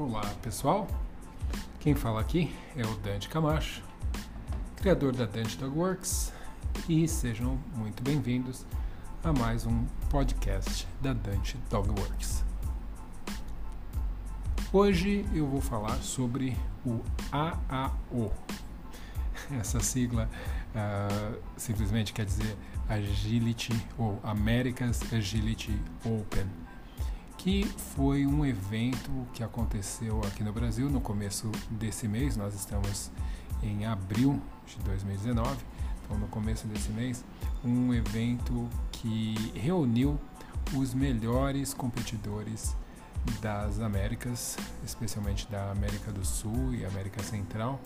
Olá pessoal, quem fala aqui é o Dante Camacho, criador da Dante Dog Works, e sejam muito bem-vindos a mais um podcast da Dante Dog Works. Hoje eu vou falar sobre o AAO. Essa sigla uh, simplesmente quer dizer Agility ou America's Agility Open que foi um evento que aconteceu aqui no Brasil no começo desse mês. Nós estamos em abril de 2019, então no começo desse mês, um evento que reuniu os melhores competidores das Américas, especialmente da América do Sul e América Central,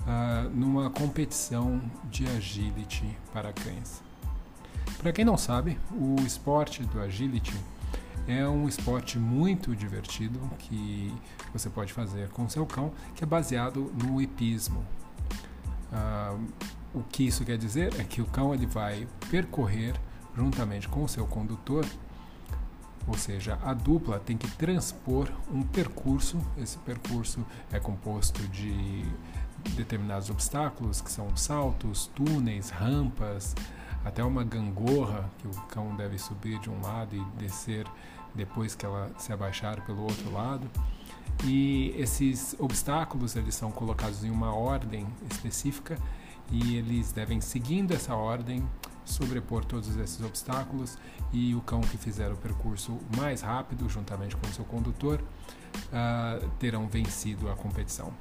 uh, numa competição de agility para cães. Para quem não sabe, o esporte do agility é um esporte muito divertido que você pode fazer com seu cão, que é baseado no hipismo. Ah, o que isso quer dizer é que o cão ele vai percorrer juntamente com o seu condutor, ou seja, a dupla tem que transpor um percurso. Esse percurso é composto de determinados obstáculos, que são saltos, túneis, rampas, até uma gangorra que o cão deve subir de um lado e descer depois que ela se abaixar pelo outro lado. E esses obstáculos eles são colocados em uma ordem específica e eles devem seguindo essa ordem sobrepor todos esses obstáculos e o cão que fizer o percurso mais rápido juntamente com o seu condutor uh, terão vencido a competição.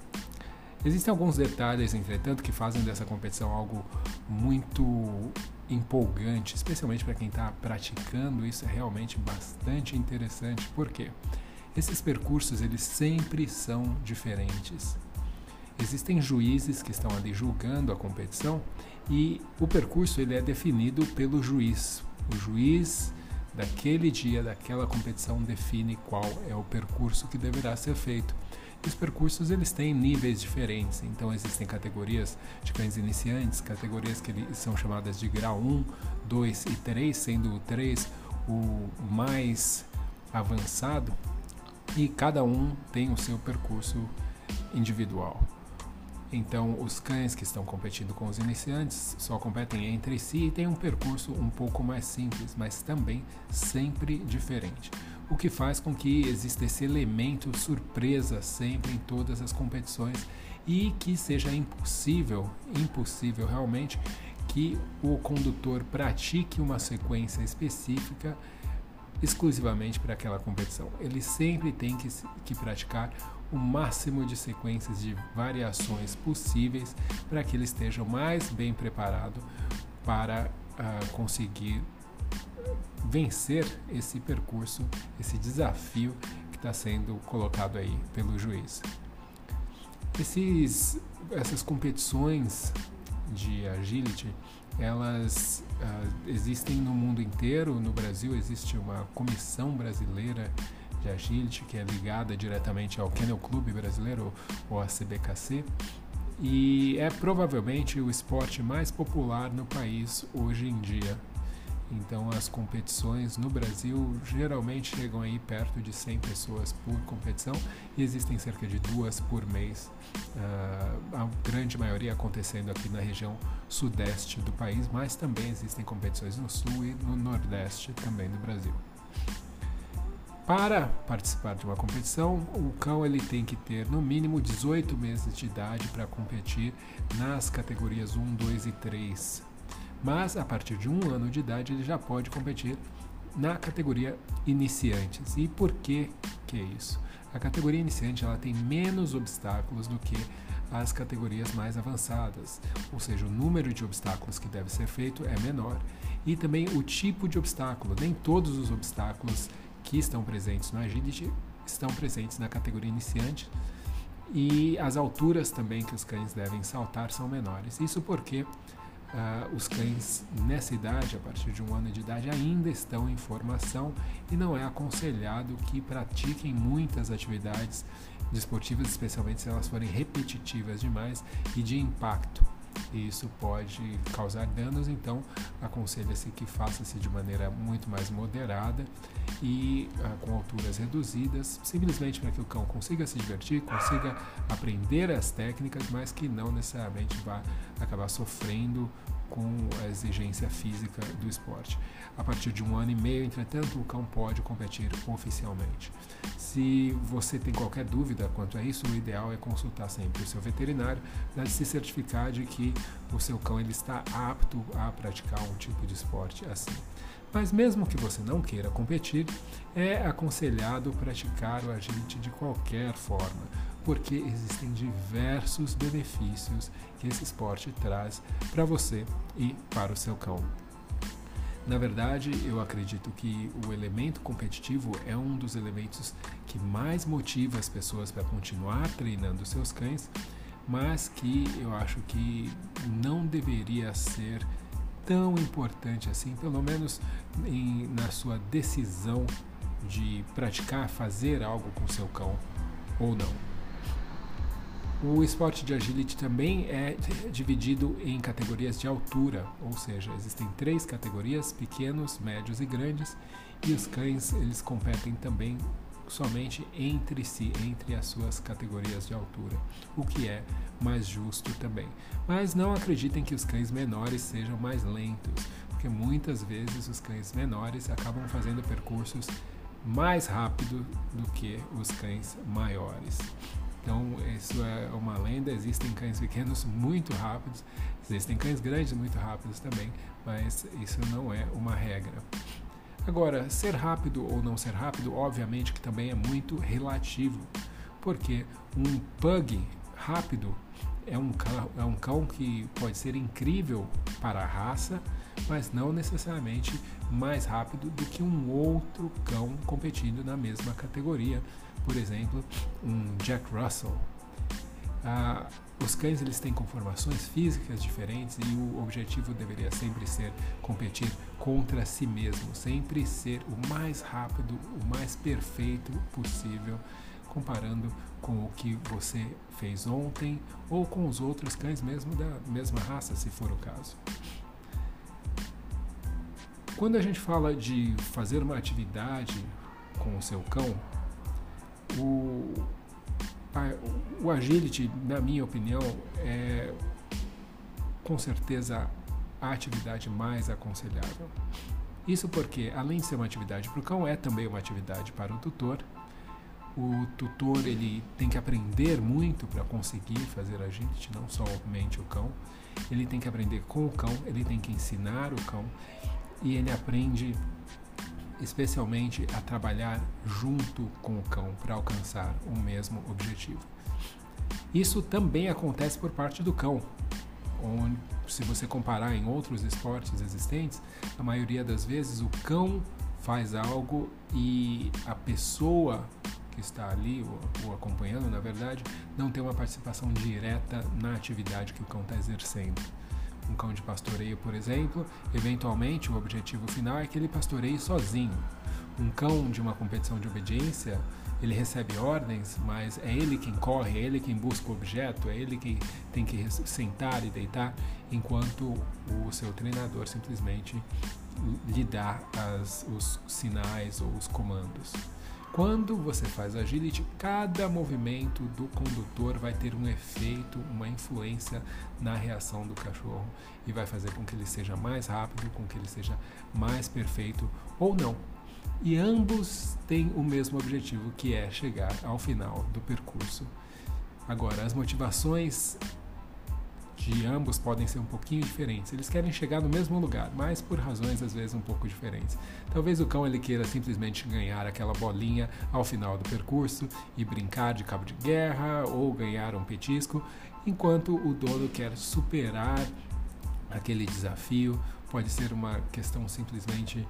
Existem alguns detalhes, entretanto, que fazem dessa competição algo muito empolgante, especialmente para quem está praticando. Isso é realmente bastante interessante. Por quê? Esses percursos eles sempre são diferentes. Existem juízes que estão ali julgando a competição e o percurso ele é definido pelo juiz. O juiz daquele dia, daquela competição define qual é o percurso que deverá ser feito. Os percursos eles têm níveis diferentes, então existem categorias de cães iniciantes, categorias que são chamadas de grau 1, 2 e 3, sendo o 3 o mais avançado, e cada um tem o seu percurso individual. Então, os cães que estão competindo com os iniciantes só competem entre si e têm um percurso um pouco mais simples, mas também sempre diferente o que faz com que exista esse elemento surpresa sempre em todas as competições e que seja impossível, impossível realmente que o condutor pratique uma sequência específica exclusivamente para aquela competição. Ele sempre tem que, que praticar o máximo de sequências de variações possíveis para que ele esteja mais bem preparado para uh, conseguir vencer esse percurso, esse desafio que está sendo colocado aí pelo juiz. Esses, essas competições de agility, elas uh, existem no mundo inteiro. No Brasil existe uma comissão brasileira de agility que é ligada diretamente ao Kennel Club brasileiro ou à CBKC e é provavelmente o esporte mais popular no país hoje em dia. Então as competições no Brasil geralmente chegam aí perto de 100 pessoas por competição e existem cerca de duas por mês, uh, a grande maioria acontecendo aqui na região sudeste do país, mas também existem competições no sul e no nordeste também do Brasil. Para participar de uma competição, o cão ele tem que ter no mínimo 18 meses de idade para competir nas categorias 1, 2 e 3 mas a partir de um ano de idade ele já pode competir na categoria iniciantes. E por que que é isso? A categoria iniciante ela tem menos obstáculos do que as categorias mais avançadas, ou seja, o número de obstáculos que deve ser feito é menor e também o tipo de obstáculo. Nem todos os obstáculos que estão presentes no Agility estão presentes na categoria iniciante e as alturas também que os cães devem saltar são menores. Isso porque Uh, os cães nessa idade, a partir de um ano de idade, ainda estão em formação e não é aconselhado que pratiquem muitas atividades desportivas, especialmente se elas forem repetitivas demais e de impacto. E isso pode causar danos, então aconselha-se que faça-se de maneira muito mais moderada e ah, com alturas reduzidas, simplesmente para que o cão consiga se divertir, consiga aprender as técnicas, mas que não necessariamente vá acabar sofrendo com a exigência física do esporte. A partir de um ano e meio, entretanto, o cão pode competir oficialmente. Se você tem qualquer dúvida quanto a isso, o ideal é consultar sempre o seu veterinário para se certificar de que o seu cão ele está apto a praticar um tipo de esporte assim. Mas mesmo que você não queira competir, é aconselhado praticar o agility de qualquer forma, porque existem diversos benefícios que esse esporte traz para você e para o seu cão. Na verdade, eu acredito que o elemento competitivo é um dos elementos que mais motiva as pessoas para continuar treinando seus cães, mas que eu acho que não deveria ser tão importante assim, pelo menos em, na sua decisão de praticar, fazer algo com seu cão ou não. O esporte de agility também é dividido em categorias de altura, ou seja, existem três categorias: pequenos, médios e grandes, e os cães eles competem também somente entre si, entre as suas categorias de altura, o que é mais justo também. Mas não acreditem que os cães menores sejam mais lentos, porque muitas vezes os cães menores acabam fazendo percursos mais rápido do que os cães maiores. Então, isso é uma lenda. Existem cães pequenos muito rápidos, existem cães grandes muito rápidos também, mas isso não é uma regra. Agora, ser rápido ou não ser rápido, obviamente que também é muito relativo, porque um pug rápido é um, cão, é um cão que pode ser incrível para a raça, mas não necessariamente mais rápido do que um outro cão competindo na mesma categoria. Por exemplo, um Jack Russell. Ah, os cães eles têm conformações físicas diferentes e o objetivo deveria sempre ser competir contra si mesmo, sempre ser o mais rápido, o mais perfeito possível, comparando com o que você fez ontem ou com os outros cães mesmo da mesma raça, se for o caso. Quando a gente fala de fazer uma atividade com o seu cão, o o agility, na minha opinião, é com certeza a atividade mais aconselhável. Isso porque, além de ser uma atividade para o cão, é também uma atividade para o tutor. O tutor ele tem que aprender muito para conseguir fazer agility, não somente o cão. Ele tem que aprender com o cão, ele tem que ensinar o cão e ele aprende especialmente a trabalhar junto com o cão para alcançar o mesmo objetivo. Isso também acontece por parte do cão, onde, se você comparar em outros esportes existentes, a maioria das vezes o cão faz algo e a pessoa que está ali, ou, acompanhando, na verdade, não tem uma participação direta na atividade que o cão está exercendo um cão de pastoreio, por exemplo, eventualmente o objetivo final é que ele pastoreie sozinho. Um cão de uma competição de obediência, ele recebe ordens, mas é ele quem corre, é ele quem busca o objeto, é ele quem tem que sentar e deitar, enquanto o seu treinador simplesmente lhe dá as, os sinais ou os comandos. Quando você faz agility, cada movimento do condutor vai ter um efeito, uma influência na reação do cachorro e vai fazer com que ele seja mais rápido, com que ele seja mais perfeito ou não. E ambos têm o mesmo objetivo, que é chegar ao final do percurso. Agora, as motivações de ambos podem ser um pouquinho diferentes. Eles querem chegar no mesmo lugar, mas por razões às vezes um pouco diferentes. Talvez o cão ele queira simplesmente ganhar aquela bolinha ao final do percurso e brincar de cabo de guerra ou ganhar um petisco, enquanto o dono quer superar aquele desafio. Pode ser uma questão simplesmente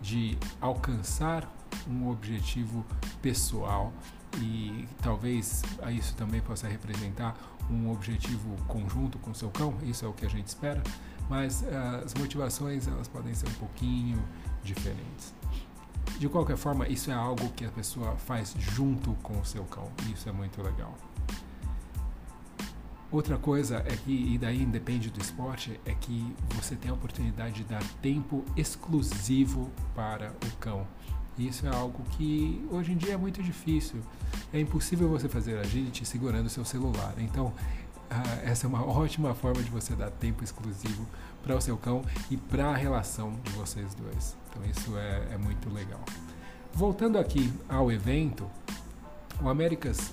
de alcançar um objetivo pessoal e talvez isso também possa representar um objetivo conjunto com seu cão, isso é o que a gente espera, mas uh, as motivações elas podem ser um pouquinho diferentes. De qualquer forma, isso é algo que a pessoa faz junto com o seu cão, isso é muito legal. Outra coisa é que, e daí independe do esporte, é que você tem a oportunidade de dar tempo exclusivo para o cão. Isso é algo que hoje em dia é muito difícil. É impossível você fazer agility segurando seu celular. Então, ah, essa é uma ótima forma de você dar tempo exclusivo para o seu cão e para a relação de vocês dois. Então, isso é, é muito legal. Voltando aqui ao evento, o America's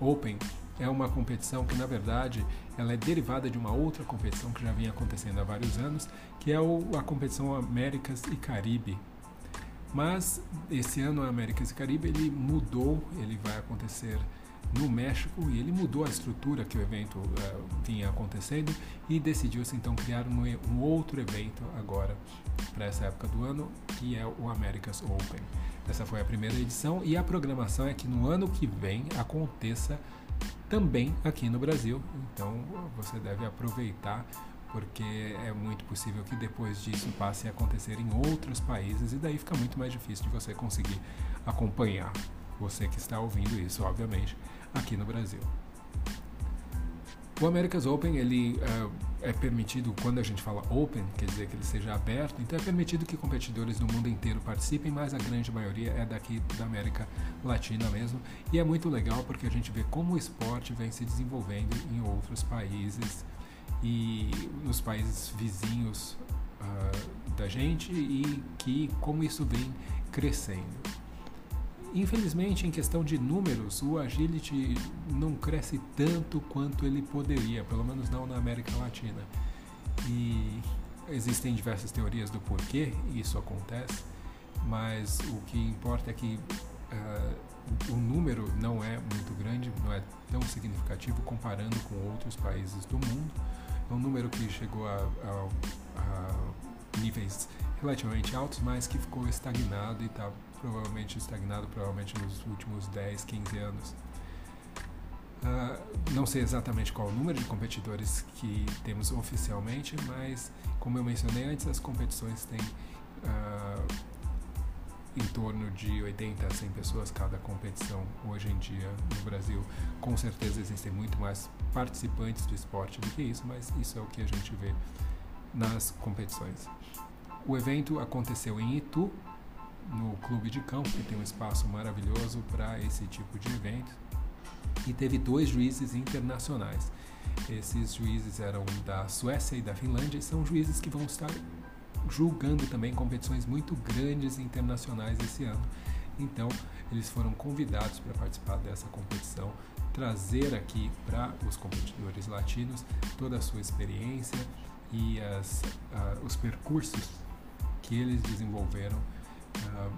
Open é uma competição que, na verdade, ela é derivada de uma outra competição que já vinha acontecendo há vários anos, que é a competição Américas e Caribe. Mas esse ano Américas e Caribe ele mudou, ele vai acontecer no México e ele mudou a estrutura que o evento uh, vinha acontecendo e decidiu-se então criar um, um, outro evento agora para essa época do ano que é o America's Open. Essa foi a primeira edição e a programação é que no ano que vem aconteça também aqui no Brasil. Então você deve aproveitar porque é muito possível que depois disso passe a acontecer em outros países e daí fica muito mais difícil de você conseguir acompanhar. Você que está ouvindo isso, obviamente, aqui no Brasil. O America's Open ele uh, é permitido quando a gente fala open, quer dizer que ele seja aberto. Então é permitido que competidores do mundo inteiro participem, mas a grande maioria é daqui da América Latina mesmo. E é muito legal porque a gente vê como o esporte vem se desenvolvendo em outros países e nos países vizinhos uh, da gente e que como isso vem crescendo. Infelizmente, em questão de números, o agility não cresce tanto quanto ele poderia, pelo menos não na América Latina. E existem diversas teorias do porquê isso acontece, mas o que importa é que uh, o número não é muito grande, não é tão significativo comparando com outros países do mundo. É um número que chegou a, a, a níveis relativamente altos, mas que ficou estagnado e está provavelmente estagnado provavelmente nos últimos 10, 15 anos. Uh, não sei exatamente qual o número de competidores que temos oficialmente, mas como eu mencionei antes, as competições têm uh, em torno de 80 a 100 pessoas cada competição hoje em dia no Brasil. Com certeza existem muito mais participantes do esporte do que isso, mas isso é o que a gente vê nas competições. O evento aconteceu em Itu, no Clube de Campo, que tem um espaço maravilhoso para esse tipo de evento, e teve dois juízes internacionais. Esses juízes eram da Suécia e da Finlândia e são juízes que vão estar julgando também competições muito grandes internacionais esse ano. Então, eles foram convidados para participar dessa competição, trazer aqui para os competidores latinos toda a sua experiência e as, uh, os percursos que eles desenvolveram uh,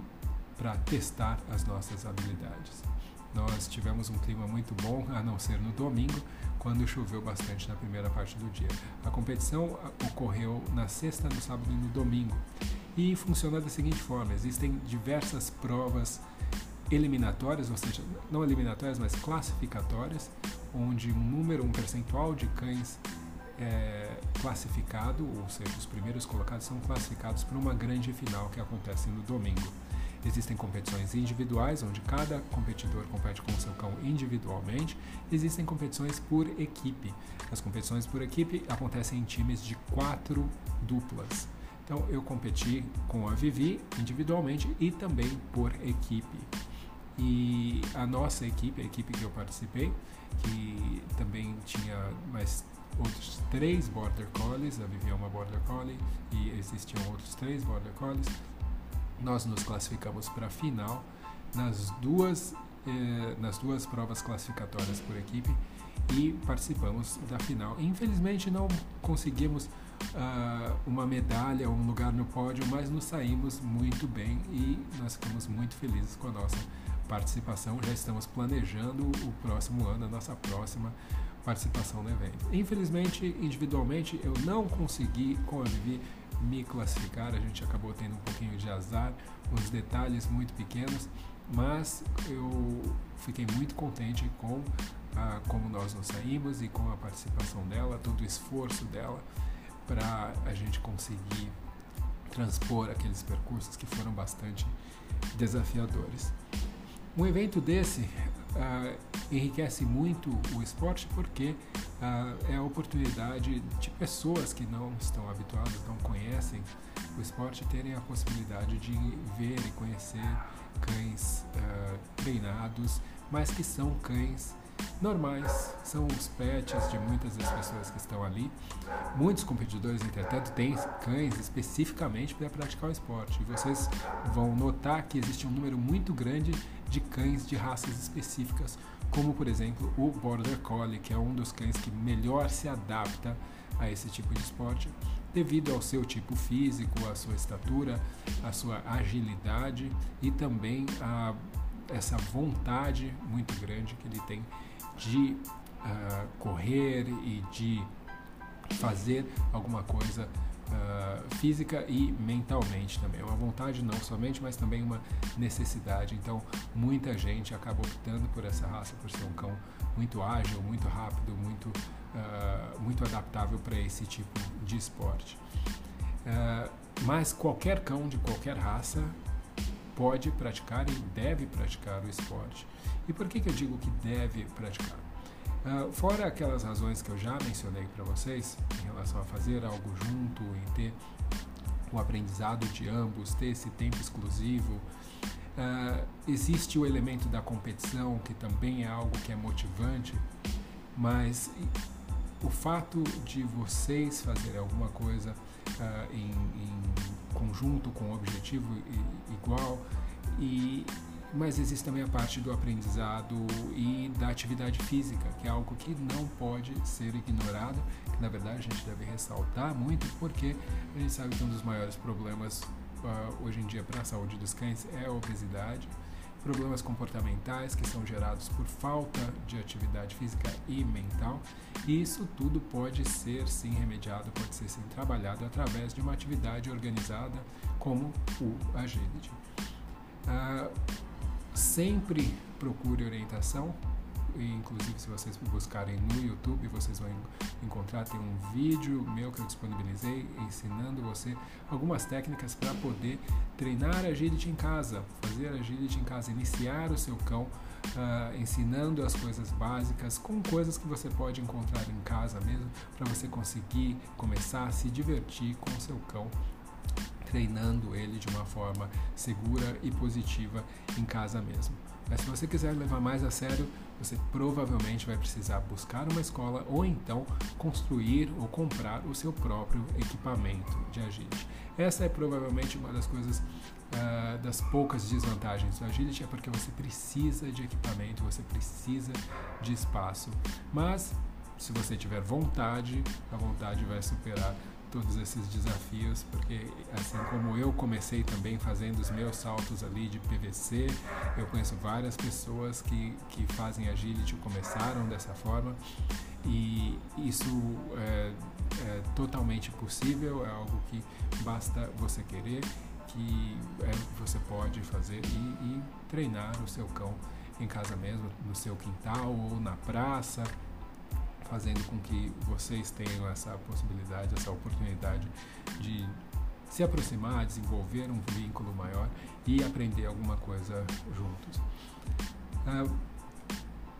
para testar as nossas habilidades. Nós tivemos um clima muito bom, a não ser no domingo, quando choveu bastante na primeira parte do dia. A competição ah, ocorreu na sexta, no sábado e no domingo. E funciona da seguinte forma: existem diversas provas eliminatórias, ou seja, não eliminatórias, mas classificatórias, onde um número, um percentual de cães é classificado, ou seja, os primeiros colocados são classificados para uma grande final que acontece no domingo. Existem competições individuais, onde cada competidor compete com o seu cão individualmente. Existem competições por equipe. As competições por equipe acontecem em times de quatro duplas. Então eu competi com a Vivi individualmente e também por equipe. E a nossa equipe, a equipe que eu participei, que também tinha mais outros três Border Collies, a Vivi é uma Border Collie e existiam outros três Border Collies. Nós nos classificamos para a final nas duas, eh, nas duas provas classificatórias por equipe e participamos da final. Infelizmente não conseguimos uh, uma medalha um lugar no pódio, mas nos saímos muito bem e nós ficamos muito felizes com a nossa participação. Já estamos planejando o próximo ano, a nossa próxima participação no evento. Infelizmente, individualmente, eu não consegui Vivi me classificar, a gente acabou tendo um pouquinho de azar, uns detalhes muito pequenos, mas eu fiquei muito contente com a, como nós nos saímos e com a participação dela, todo o esforço dela para a gente conseguir transpor aqueles percursos que foram bastante desafiadores. Um evento desse uh, enriquece muito o esporte porque uh, é a oportunidade de pessoas que não estão habituadas, não conhecem o esporte, terem a possibilidade de ver e conhecer cães uh, treinados, mas que são cães normais, são os pets de muitas das pessoas que estão ali. Muitos competidores, entretanto, têm cães especificamente para praticar o esporte. E vocês vão notar que existe um número muito grande de cães de raças específicas, como por exemplo o Border Collie, que é um dos cães que melhor se adapta a esse tipo de esporte, devido ao seu tipo físico, à sua estatura, à sua agilidade e também a essa vontade muito grande que ele tem de uh, correr e de fazer alguma coisa uh, física e mentalmente também. Uma vontade não somente, mas também uma necessidade. Então, muita gente acaba optando por essa raça, por ser um cão muito ágil, muito rápido, muito, uh, muito adaptável para esse tipo de esporte. mas qualquer cão de qualquer raça pode praticar e deve praticar o esporte. E por que, que eu digo que deve praticar? Uh, fora aquelas razões que eu já mencionei para vocês, em relação a fazer algo junto, em ter o aprendizado de ambos, ter esse tempo exclusivo, uh, existe o elemento da competição, que também é algo que é motivante, mas o fato de vocês fazerem alguma coisa uh, em, em, conjunto com um objetivo igual. E mas existe também a parte do aprendizado e da atividade física, que é algo que não pode ser ignorado, que na verdade a gente deve ressaltar muito, porque a gente sabe que um dos maiores problemas uh, hoje em dia para a saúde dos cães é a obesidade, problemas comportamentais que são gerados por falta de atividade física e mental, e isso tudo pode ser sim remediado, pode ser sim trabalhado através de uma atividade organizada como o agility. Uh, sempre procure orientação. E, inclusive, se vocês buscarem no YouTube, vocês vão encontrar tem um vídeo meu que eu disponibilizei ensinando você algumas técnicas para poder treinar agility em casa, fazer agility em casa, iniciar o seu cão, uh, ensinando as coisas básicas com coisas que você pode encontrar em casa mesmo, para você conseguir começar a se divertir com o seu cão treinando ele de uma forma segura e positiva em casa mesmo. Mas se você quiser levar mais a sério, você provavelmente vai precisar buscar uma escola ou então construir ou comprar o seu próprio equipamento de agility. Essa é provavelmente uma das coisas uh, das poucas desvantagens do agility, é porque você precisa de equipamento, você precisa de espaço. Mas se você tiver vontade, a vontade vai superar todos esses desafios, porque assim como eu comecei também fazendo os meus saltos ali de PVC, eu conheço várias pessoas que, que fazem agility começaram dessa forma e isso é, é totalmente possível, é algo que basta você querer, que é, você pode fazer e, e treinar o seu cão em casa mesmo, no seu quintal ou na praça fazendo com que vocês tenham essa possibilidade, essa oportunidade de se aproximar, desenvolver um vínculo maior e aprender alguma coisa juntos. Uh,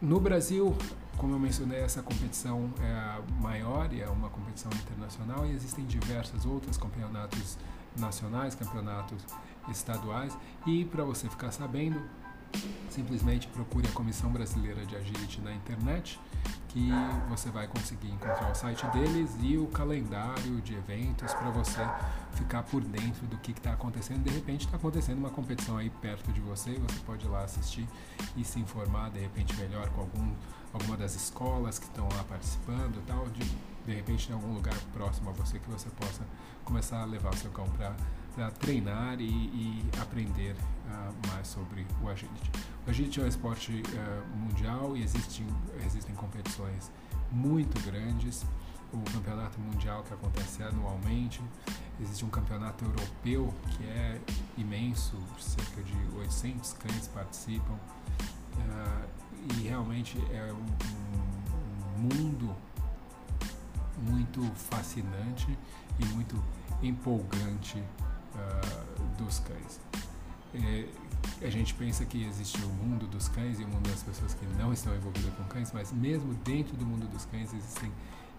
no Brasil, como eu mencionei, essa competição é a maior e é uma competição internacional e existem diversos outros campeonatos nacionais, campeonatos estaduais e para você ficar sabendo, simplesmente procure a Comissão Brasileira de Agility na internet, que você vai conseguir encontrar o site deles e o calendário de eventos para você ficar por dentro do que está acontecendo. De repente está acontecendo uma competição aí perto de você e você pode ir lá assistir e se informar de repente melhor com algum, alguma das escolas que estão lá participando tal, de, de repente em algum lugar próximo a você que você possa começar a levar o seu cão para para treinar e, e aprender uh, mais sobre o agility. O agility é um esporte uh, mundial e existem, existem competições muito grandes. O campeonato mundial que acontece anualmente, existe um campeonato europeu que é imenso, cerca de 800 cães participam uh, e realmente é um, um mundo muito fascinante e muito empolgante uh, dos cães. é, a gente pensa que existe o mundo dos cães e o mundo das pessoas que não estão envolvidas com cães, mas mesmo dentro do mundo dos cães existem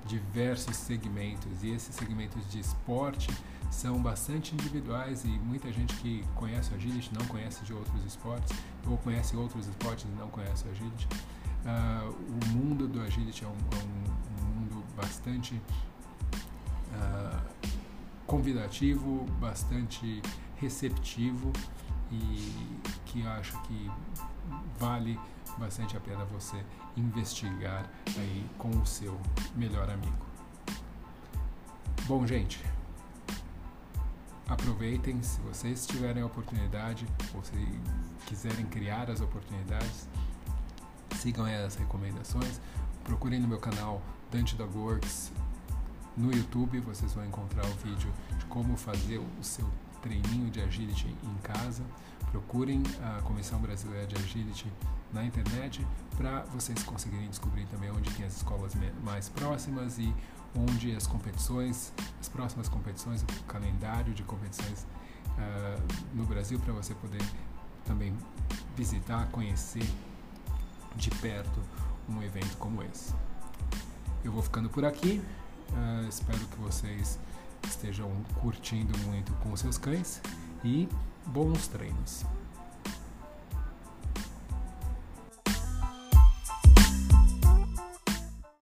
diversos segmentos e esses segmentos de esporte são bastante individuais e muita gente que conhece o agility não conhece de outros esportes ou conhece outros esportes e não conhece o agility. Uh, o mundo do agility é um, é um, um mundo bastante uh, convidativo, bastante receptivo e que acho que vale bastante a pena você investigar aí com o seu melhor amigo. Bom, gente, aproveitem se vocês tiverem a oportunidade ou se quiserem criar as oportunidades, sigam as recomendações, procurem no meu canal Dante Dog Works no YouTube, vocês vão encontrar o vídeo de como fazer o seu treininho de agility em casa. Procurem a Comissão Brasileira de Agility na internet para vocês conseguirem descobrir também onde tem as escolas mais próximas e onde as competições, as próximas competições, o calendário de competições uh, no Brasil para você poder também visitar, conhecer de perto um evento como esse. Eu vou ficando por aqui. Uh, espero que vocês estejam curtindo muito com seus cães e bons treinos.